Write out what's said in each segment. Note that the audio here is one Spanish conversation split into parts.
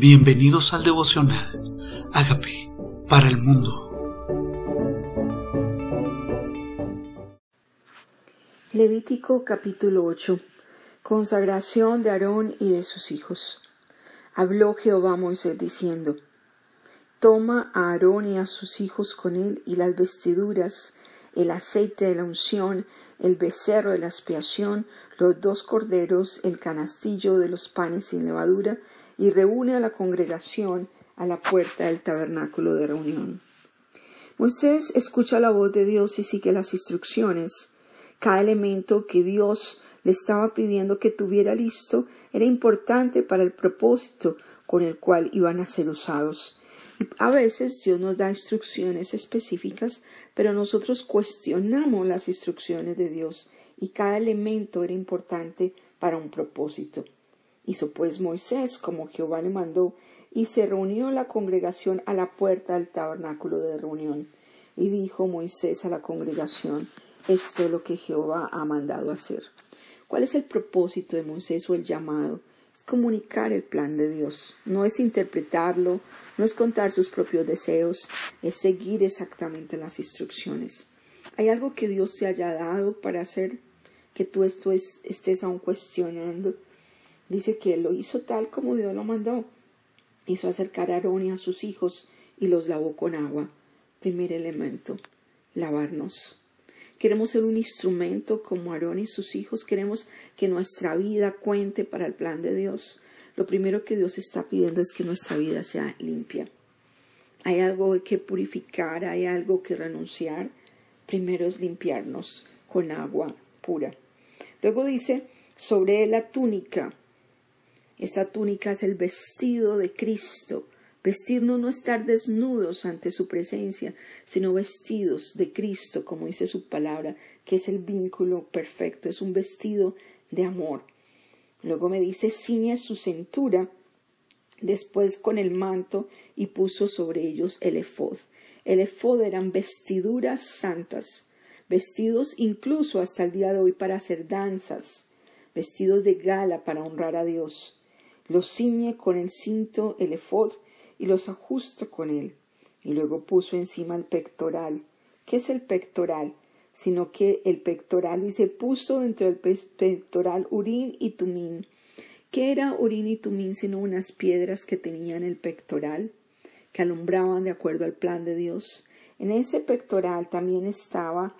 Bienvenidos al devocional. Hágame para el mundo. Levítico capítulo 8. Consagración de Aarón y de sus hijos. Habló Jehová a Moisés diciendo, Toma a Aarón y a sus hijos con él y las vestiduras, el aceite de la unción, el becerro de la expiación, los dos corderos, el canastillo de los panes sin levadura, y reúne a la congregación a la puerta del tabernáculo de reunión. Moisés escucha la voz de Dios y sigue las instrucciones. Cada elemento que Dios le estaba pidiendo que tuviera listo era importante para el propósito con el cual iban a ser usados. A veces Dios nos da instrucciones específicas, pero nosotros cuestionamos las instrucciones de Dios y cada elemento era importante para un propósito. Hizo pues Moisés como Jehová le mandó, y se reunió la congregación a la puerta del tabernáculo de reunión. Y dijo Moisés a la congregación, esto es lo que Jehová ha mandado hacer. ¿Cuál es el propósito de Moisés o el llamado? Es comunicar el plan de Dios, no es interpretarlo, no es contar sus propios deseos, es seguir exactamente las instrucciones. ¿Hay algo que Dios te haya dado para hacer que tú esto estés aún cuestionando? Dice que él lo hizo tal como Dios lo mandó. Hizo acercar a Aarón y a sus hijos y los lavó con agua. Primer elemento, lavarnos. Queremos ser un instrumento como Aarón y sus hijos. Queremos que nuestra vida cuente para el plan de Dios. Lo primero que Dios está pidiendo es que nuestra vida sea limpia. Hay algo que purificar, hay algo que renunciar. Primero es limpiarnos con agua pura. Luego dice, sobre la túnica esta túnica es el vestido de Cristo. Vestirnos no estar desnudos ante su presencia, sino vestidos de Cristo, como dice su palabra, que es el vínculo perfecto, es un vestido de amor. Luego me dice, ciñe su cintura, después con el manto y puso sobre ellos el efod. El efod eran vestiduras santas, vestidos incluso hasta el día de hoy para hacer danzas, vestidos de gala para honrar a Dios los ciñe con el cinto, el efod, y los ajusta con él. Y luego puso encima el pectoral. ¿Qué es el pectoral? Sino que el pectoral y se puso entre el pectoral Urín y Tumín. ¿Qué era Urín y Tumín sino unas piedras que tenían el pectoral, que alumbraban de acuerdo al plan de Dios? En ese pectoral también estaba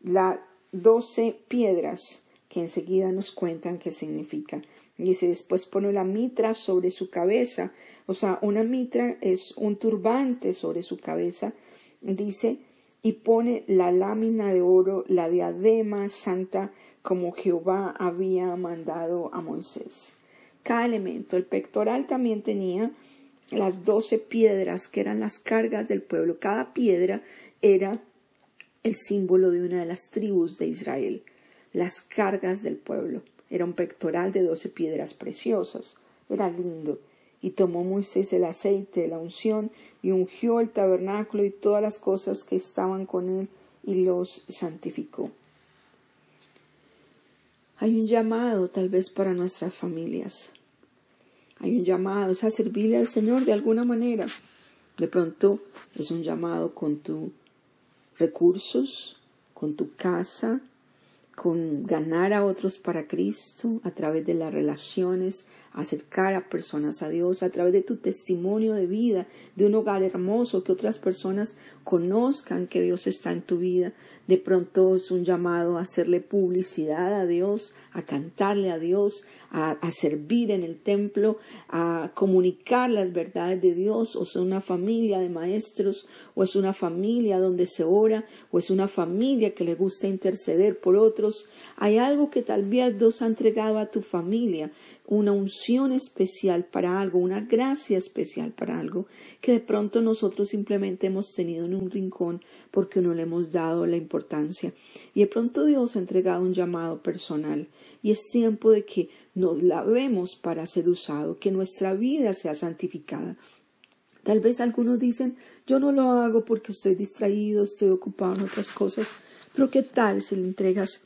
las doce piedras que enseguida nos cuentan qué significan. Dice, después pone la mitra sobre su cabeza. O sea, una mitra es un turbante sobre su cabeza. Dice, y pone la lámina de oro, la diadema santa, como Jehová había mandado a Moisés. Cada elemento, el pectoral también tenía las doce piedras que eran las cargas del pueblo. Cada piedra era el símbolo de una de las tribus de Israel, las cargas del pueblo. Era un pectoral de doce piedras preciosas. Era lindo. Y tomó Moisés el aceite de la unción y ungió el tabernáculo y todas las cosas que estaban con él y los santificó. Hay un llamado tal vez para nuestras familias. Hay un llamado, es a servirle al Señor de alguna manera. De pronto es un llamado con tus recursos, con tu casa, con ganar a otros para Cristo a través de las relaciones, acercar a personas a Dios, a través de tu testimonio de vida, de un hogar hermoso, que otras personas conozcan que Dios está en tu vida. De pronto es un llamado a hacerle publicidad a Dios, a cantarle a Dios, a, servir en el templo, a comunicar las verdades de Dios, o es una familia de maestros, o es una familia donde se ora, o es una familia que le gusta interceder por otros. Hay algo que tal vez Dios ha entregado a tu familia una unción especial para algo, una gracia especial para algo que de pronto nosotros simplemente hemos tenido en un rincón porque no le hemos dado la importancia. Y de pronto Dios ha entregado un llamado personal y es tiempo de que nos lavemos para ser usado, que nuestra vida sea santificada. Tal vez algunos dicen, yo no lo hago porque estoy distraído, estoy ocupado en otras cosas, pero ¿qué tal si le entregas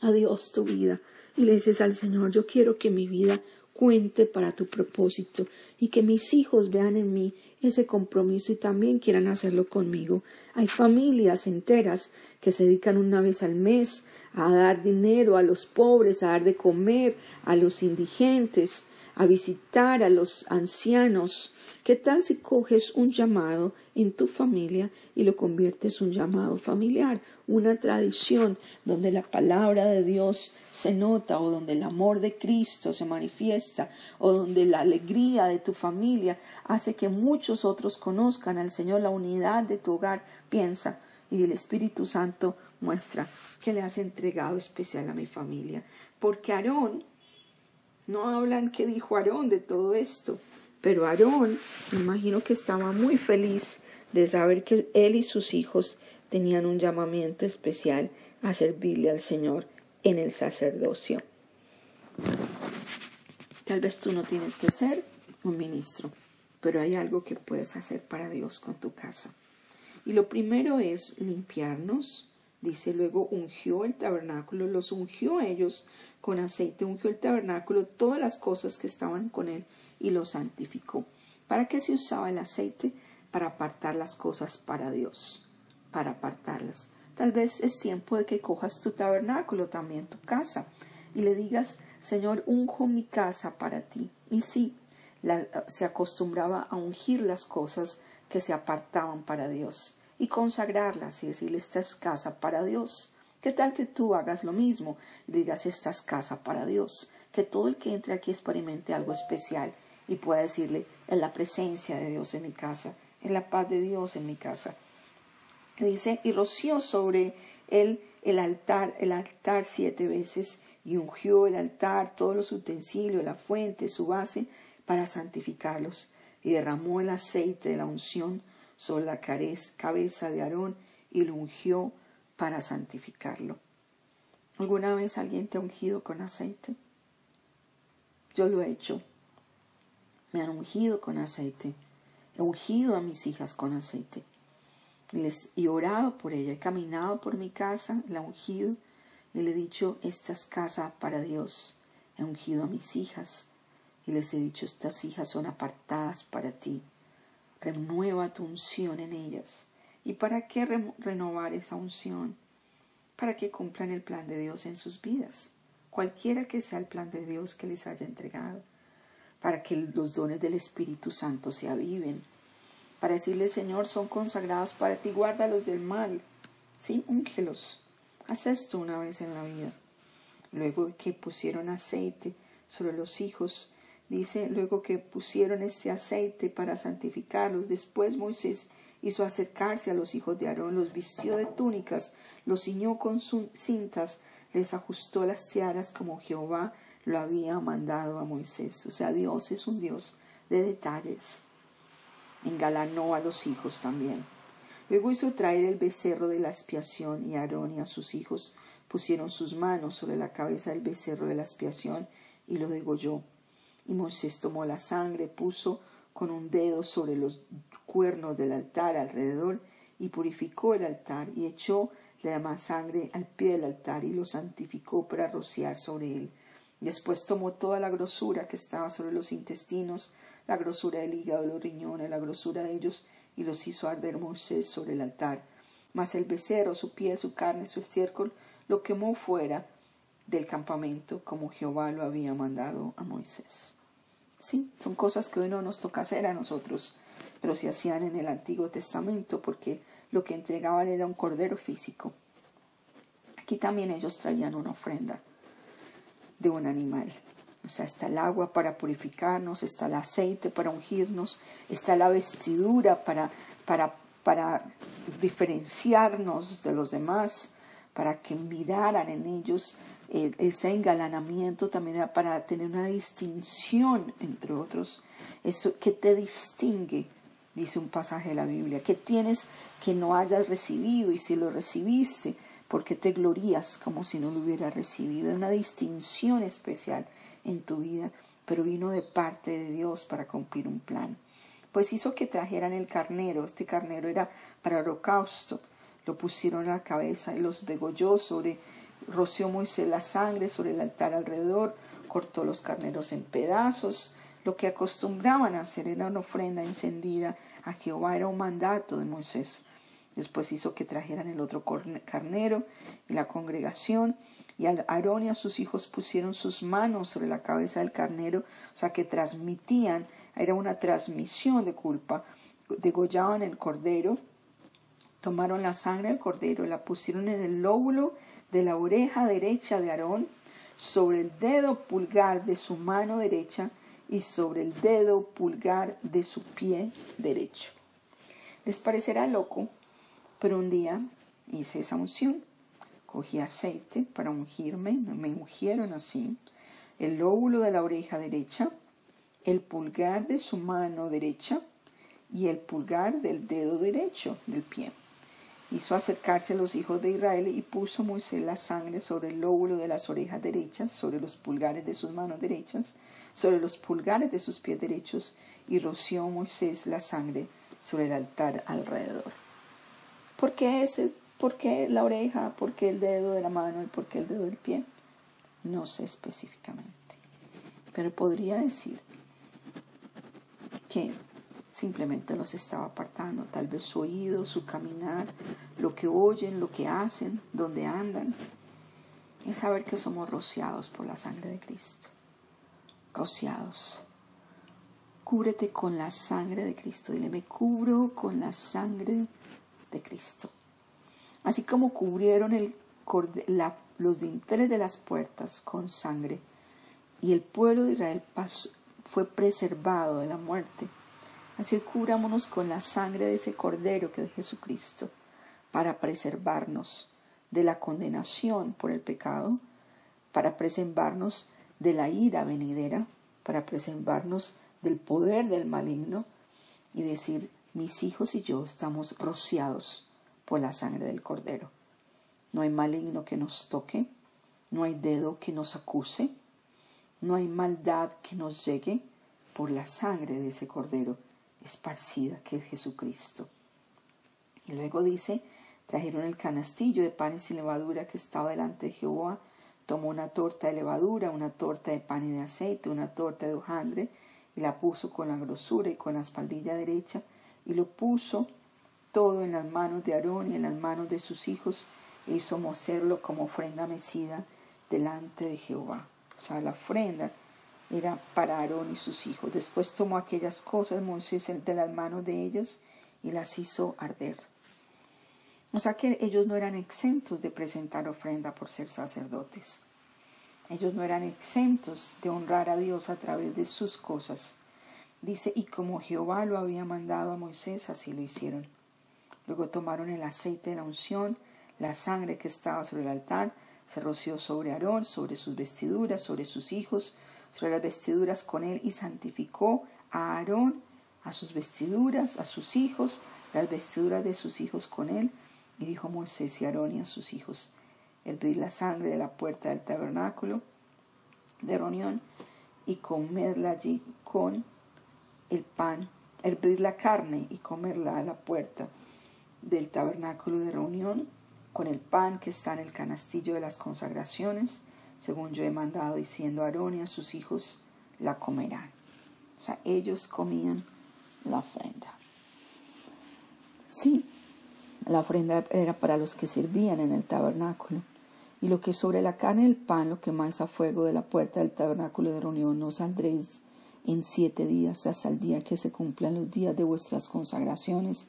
a Dios tu vida? Y le dices al Señor, yo quiero que mi vida cuente para tu propósito y que mis hijos vean en mí ese compromiso y también quieran hacerlo conmigo. Hay familias enteras que se dedican una vez al mes a dar dinero a los pobres, a dar de comer a los indigentes, a visitar a los ancianos. ¿Qué tal si coges un llamado en tu familia y lo conviertes en un llamado familiar, una tradición donde la palabra de Dios se nota o donde el amor de Cristo se manifiesta o donde la alegría de tu familia hace que muchos otros conozcan al Señor, la unidad de tu hogar? Piensa y el Espíritu Santo muestra que le has entregado especial a mi familia. Porque Aarón no hablan qué dijo Aarón de todo esto, pero Aarón, me imagino que estaba muy feliz de saber que él y sus hijos tenían un llamamiento especial a servirle al Señor en el sacerdocio. Tal vez tú no tienes que ser un ministro, pero hay algo que puedes hacer para Dios con tu casa. Y lo primero es limpiarnos. Dice luego ungió el tabernáculo, los ungió ellos con aceite, ungió el tabernáculo, todas las cosas que estaban con él y lo santificó. ¿Para qué se usaba el aceite? Para apartar las cosas para Dios, para apartarlas. Tal vez es tiempo de que cojas tu tabernáculo también, tu casa, y le digas, Señor, unjo mi casa para ti. Y sí, se acostumbraba a ungir las cosas que se apartaban para Dios y consagrarlas y decirle, esta es casa para Dios. ¿Qué tal que tú hagas lo mismo digas esta es casa para Dios? Que todo el que entre aquí experimente algo especial y pueda decirle en la presencia de Dios en mi casa, en la paz de Dios en mi casa. dice, y roció sobre él el altar, el altar siete veces, y ungió el altar, todos los utensilios, la fuente, su base, para santificarlos, y derramó el aceite de la unción sobre la cabeza de Aarón, y lo ungió para santificarlo. ¿Alguna vez alguien te ha ungido con aceite? Yo lo he hecho. Me han ungido con aceite. He ungido a mis hijas con aceite. Les he orado por ella. He caminado por mi casa, la he ungido y le he dicho, esta es casa para Dios. He ungido a mis hijas y les he dicho, estas hijas son apartadas para ti. Renueva tu unción en ellas. ¿Y para qué renovar esa unción? Para que cumplan el plan de Dios en sus vidas, cualquiera que sea el plan de Dios que les haya entregado, para que los dones del Espíritu Santo se aviven, para decirle, Señor, son consagrados para ti, guárdalos del mal, sí, úngelos. Haz esto una vez en la vida. Luego que pusieron aceite sobre los hijos, dice, luego que pusieron este aceite para santificarlos, después Moisés hizo acercarse a los hijos de Aarón, los vistió de túnicas, los ciñó con cintas, les ajustó las tiaras como Jehová lo había mandado a Moisés. O sea, Dios es un Dios de detalles. Engalanó a los hijos también. Luego hizo traer el becerro de la expiación y Aarón y a sus hijos pusieron sus manos sobre la cabeza del becerro de la expiación y lo degolló. Y Moisés tomó la sangre, puso con un dedo sobre los cuernos del altar alrededor y purificó el altar y echó la demás sangre al pie del altar y lo santificó para rociar sobre él. Después tomó toda la grosura que estaba sobre los intestinos, la grosura del hígado, los riñones, la grosura de ellos, y los hizo arder Moisés sobre el altar. Mas el becerro, su piel, su carne, su estiércol, lo quemó fuera del campamento, como Jehová lo había mandado a Moisés. Sí, son cosas que hoy no nos toca hacer a nosotros, pero se hacían en el Antiguo Testamento porque lo que entregaban era un cordero físico. Aquí también ellos traían una ofrenda de un animal. O sea, está el agua para purificarnos, está el aceite para ungirnos, está la vestidura para, para, para diferenciarnos de los demás, para que miraran en ellos ese engalanamiento también era para tener una distinción entre otros. Eso que te distingue, dice un pasaje de la Biblia, que tienes que no hayas recibido y si lo recibiste, porque te glorías como si no lo hubieras recibido. Una distinción especial en tu vida, pero vino de parte de Dios para cumplir un plan. Pues hizo que trajeran el carnero, este carnero era para holocausto, lo pusieron a la cabeza y los degolló sobre roció Moisés la sangre sobre el altar alrededor, cortó los carneros en pedazos. Lo que acostumbraban a hacer era una ofrenda encendida a Jehová, era un mandato de Moisés. Después hizo que trajeran el otro carnero y la congregación y Aarón y a sus hijos pusieron sus manos sobre la cabeza del carnero, o sea que transmitían, era una transmisión de culpa, degollaban el cordero, tomaron la sangre del cordero, la pusieron en el lóbulo de la oreja derecha de Aarón, sobre el dedo pulgar de su mano derecha y sobre el dedo pulgar de su pie derecho. Les parecerá loco, pero un día hice esa unción Cogí aceite para ungirme, me ungieron así, el lóbulo de la oreja derecha, el pulgar de su mano derecha y el pulgar del dedo derecho del pie. Hizo acercarse a los hijos de Israel y puso Moisés la sangre sobre el lóbulo de las orejas derechas, sobre los pulgares de sus manos derechas, sobre los pulgares de sus pies derechos, y roció Moisés la sangre sobre el altar alrededor. ¿Por qué ese ¿Por qué la oreja? ¿Por qué el dedo de la mano? ¿Y por qué el dedo del pie? No sé específicamente. Pero podría decir que simplemente los estaba apartando, tal vez su oído, su caminar, lo que oyen, lo que hacen, donde andan. Es saber que somos rociados por la sangre de Cristo. Rociados. Cúbrete con la sangre de Cristo. Dile, me cubro con la sangre de Cristo así como cubrieron el, los dinteles de las puertas con sangre, y el pueblo de Israel fue preservado de la muerte. Así cubrámonos con la sangre de ese cordero que es Jesucristo, para preservarnos de la condenación por el pecado, para preservarnos de la ira venidera, para preservarnos del poder del maligno y decir, mis hijos y yo estamos rociados por la sangre del Cordero. No hay maligno que nos toque, no hay dedo que nos acuse, no hay maldad que nos llegue por la sangre de ese Cordero esparcida que es Jesucristo. Y luego dice, trajeron el canastillo de panes y levadura que estaba delante de Jehová, tomó una torta de levadura, una torta de pan y de aceite, una torta de hojaldre, y la puso con la grosura y con la espaldilla derecha, y lo puso todo en las manos de Aarón y en las manos de sus hijos, e hizo mocerlo como ofrenda mecida delante de Jehová. O sea, la ofrenda era para Aarón y sus hijos. Después tomó aquellas cosas Moisés de las manos de ellos y las hizo arder. O sea que ellos no eran exentos de presentar ofrenda por ser sacerdotes. Ellos no eran exentos de honrar a Dios a través de sus cosas. Dice, y como Jehová lo había mandado a Moisés, así lo hicieron. Luego tomaron el aceite de la unción, la sangre que estaba sobre el altar, se roció sobre Aarón, sobre sus vestiduras, sobre sus hijos, sobre las vestiduras con él y santificó a Aarón, a sus vestiduras, a sus hijos, las vestiduras de sus hijos con él. Y dijo Moisés y Aarón y a sus hijos, el pedir la sangre de la puerta del tabernáculo de reunión y comerla allí con el pan, el pedir la carne y comerla a la puerta del tabernáculo de reunión, con el pan que está en el canastillo de las consagraciones, según yo he mandado, diciendo a Aarón y a sus hijos, la comerán. O sea, ellos comían la ofrenda. Sí, la ofrenda era para los que servían en el tabernáculo. Y lo que sobre la carne del pan lo quemáis a fuego de la puerta del tabernáculo de reunión, no saldréis en siete días hasta el día que se cumplan los días de vuestras consagraciones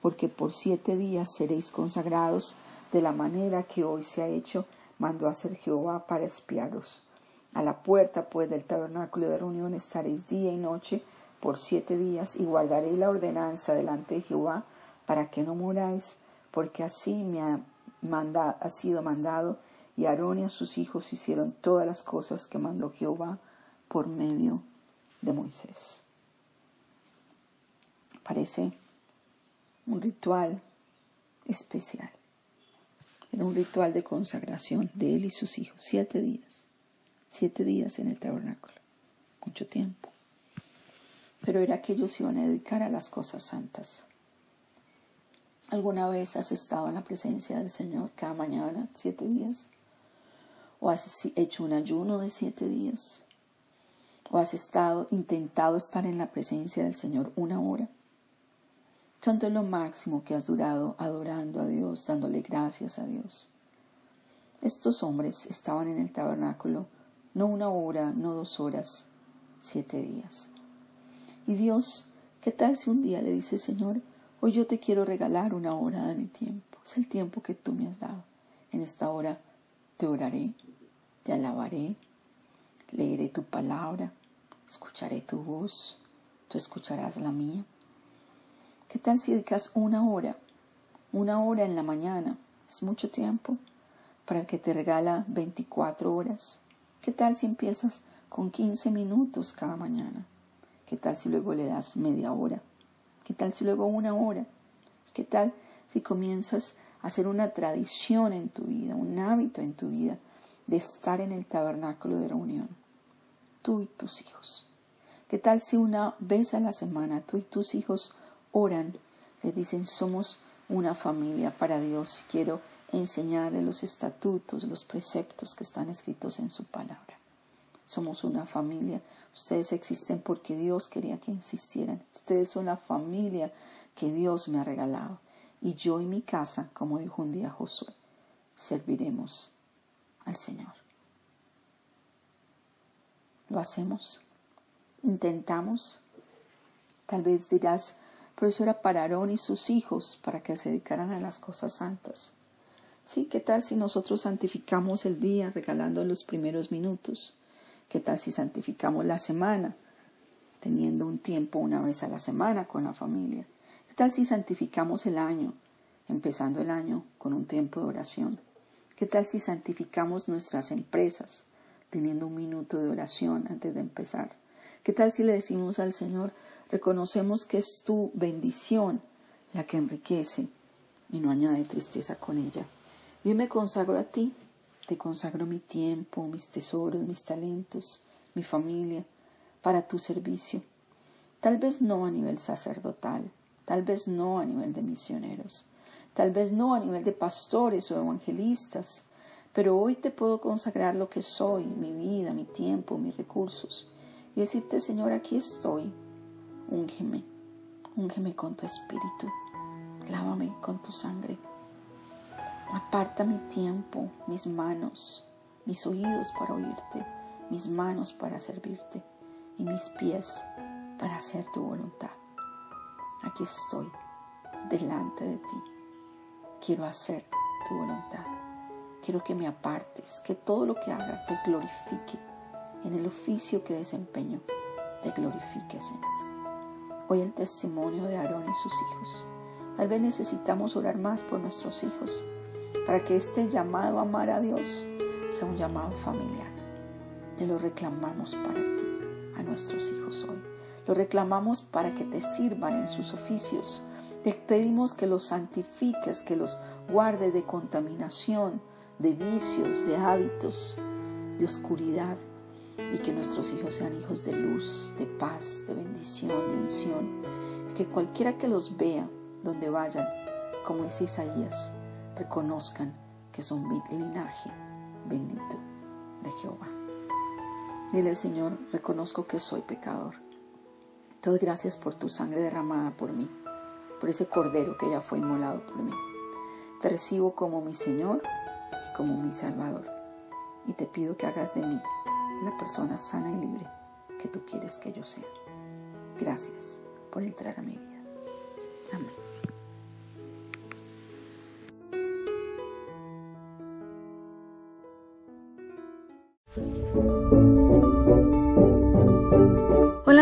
porque por siete días seréis consagrados de la manera que hoy se ha hecho, mandó hacer Jehová para espiaros. A la puerta pues del tabernáculo de reunión estaréis día y noche por siete días y guardaréis la ordenanza delante de Jehová para que no muráis, porque así me ha, sido mandado y Aarón y sus hijos hicieron todas las cosas que mandó Jehová por medio de Moisés. Parece un ritual especial. Era un ritual de consagración de él y sus hijos. Siete días. Siete días en el tabernáculo. Mucho tiempo. Pero era que ellos iban a dedicar a las cosas santas. ¿Alguna vez has estado en la presencia del Señor cada mañana, siete días? ¿O has hecho un ayuno de siete días? ¿O has estado intentado estar en la presencia del Señor una hora? ¿Cuánto es lo máximo que has durado adorando a Dios, dándole gracias a Dios? Estos hombres estaban en el tabernáculo no una hora, no dos horas, siete días. Y Dios, ¿qué tal si un día le dice, Señor, hoy yo te quiero regalar una hora de mi tiempo? Es el tiempo que tú me has dado. En esta hora te oraré, te alabaré, leeré tu palabra, escucharé tu voz, tú escucharás la mía. ¿Qué tal si dedicas una hora, una hora en la mañana? Es mucho tiempo para el que te regala 24 horas. ¿Qué tal si empiezas con 15 minutos cada mañana? ¿Qué tal si luego le das media hora? ¿Qué tal si luego una hora? ¿Qué tal si comienzas a hacer una tradición en tu vida, un hábito en tu vida de estar en el tabernáculo de reunión? Tú y tus hijos. ¿Qué tal si una vez a la semana tú y tus hijos oran, les dicen, somos una familia para Dios, quiero enseñarle los estatutos, los preceptos que están escritos en su palabra. Somos una familia, ustedes existen porque Dios quería que existieran, ustedes son la familia que Dios me ha regalado. Y yo y mi casa, como dijo un día Josué, serviremos al Señor. ¿Lo hacemos? ¿Intentamos? Tal vez dirás, pero eso era para Aarón y sus hijos, para que se dedicaran a las cosas santas. Sí, ¿qué tal si nosotros santificamos el día regalando los primeros minutos? ¿Qué tal si santificamos la semana, teniendo un tiempo una vez a la semana con la familia? ¿Qué tal si santificamos el año, empezando el año con un tiempo de oración? ¿Qué tal si santificamos nuestras empresas, teniendo un minuto de oración antes de empezar? ¿Qué tal si le decimos al Señor, Reconocemos que es tu bendición la que enriquece y no añade tristeza con ella. Yo me consagro a ti, te consagro mi tiempo, mis tesoros, mis talentos, mi familia, para tu servicio. Tal vez no a nivel sacerdotal, tal vez no a nivel de misioneros, tal vez no a nivel de pastores o evangelistas, pero hoy te puedo consagrar lo que soy, mi vida, mi tiempo, mis recursos, y decirte, Señor, aquí estoy, Úngeme, úngeme con tu espíritu, lávame con tu sangre. Aparta mi tiempo, mis manos, mis oídos para oírte, mis manos para servirte y mis pies para hacer tu voluntad. Aquí estoy, delante de ti. Quiero hacer tu voluntad. Quiero que me apartes, que todo lo que haga te glorifique. En el oficio que desempeño, te glorifique, Señor. Hoy el testimonio de Aarón y sus hijos. Tal vez necesitamos orar más por nuestros hijos para que este llamado a amar a Dios sea un llamado familiar. Te lo reclamamos para ti, a nuestros hijos hoy. Lo reclamamos para que te sirvan en sus oficios. Te pedimos que los santifiques, que los guardes de contaminación, de vicios, de hábitos, de oscuridad y que nuestros hijos sean hijos de luz, de paz, de bendición, de unción. Que cualquiera que los vea donde vayan, como dice Isaías, reconozcan que son linaje bendito de Jehová. Dile, Señor, reconozco que soy pecador. Te gracias por tu sangre derramada por mí, por ese cordero que ya fue inmolado por mí. Te recibo como mi Señor y como mi Salvador. Y te pido que hagas de mí la persona sana y libre que tú quieres que yo sea. Gracias por entrar a mi vida. Amén.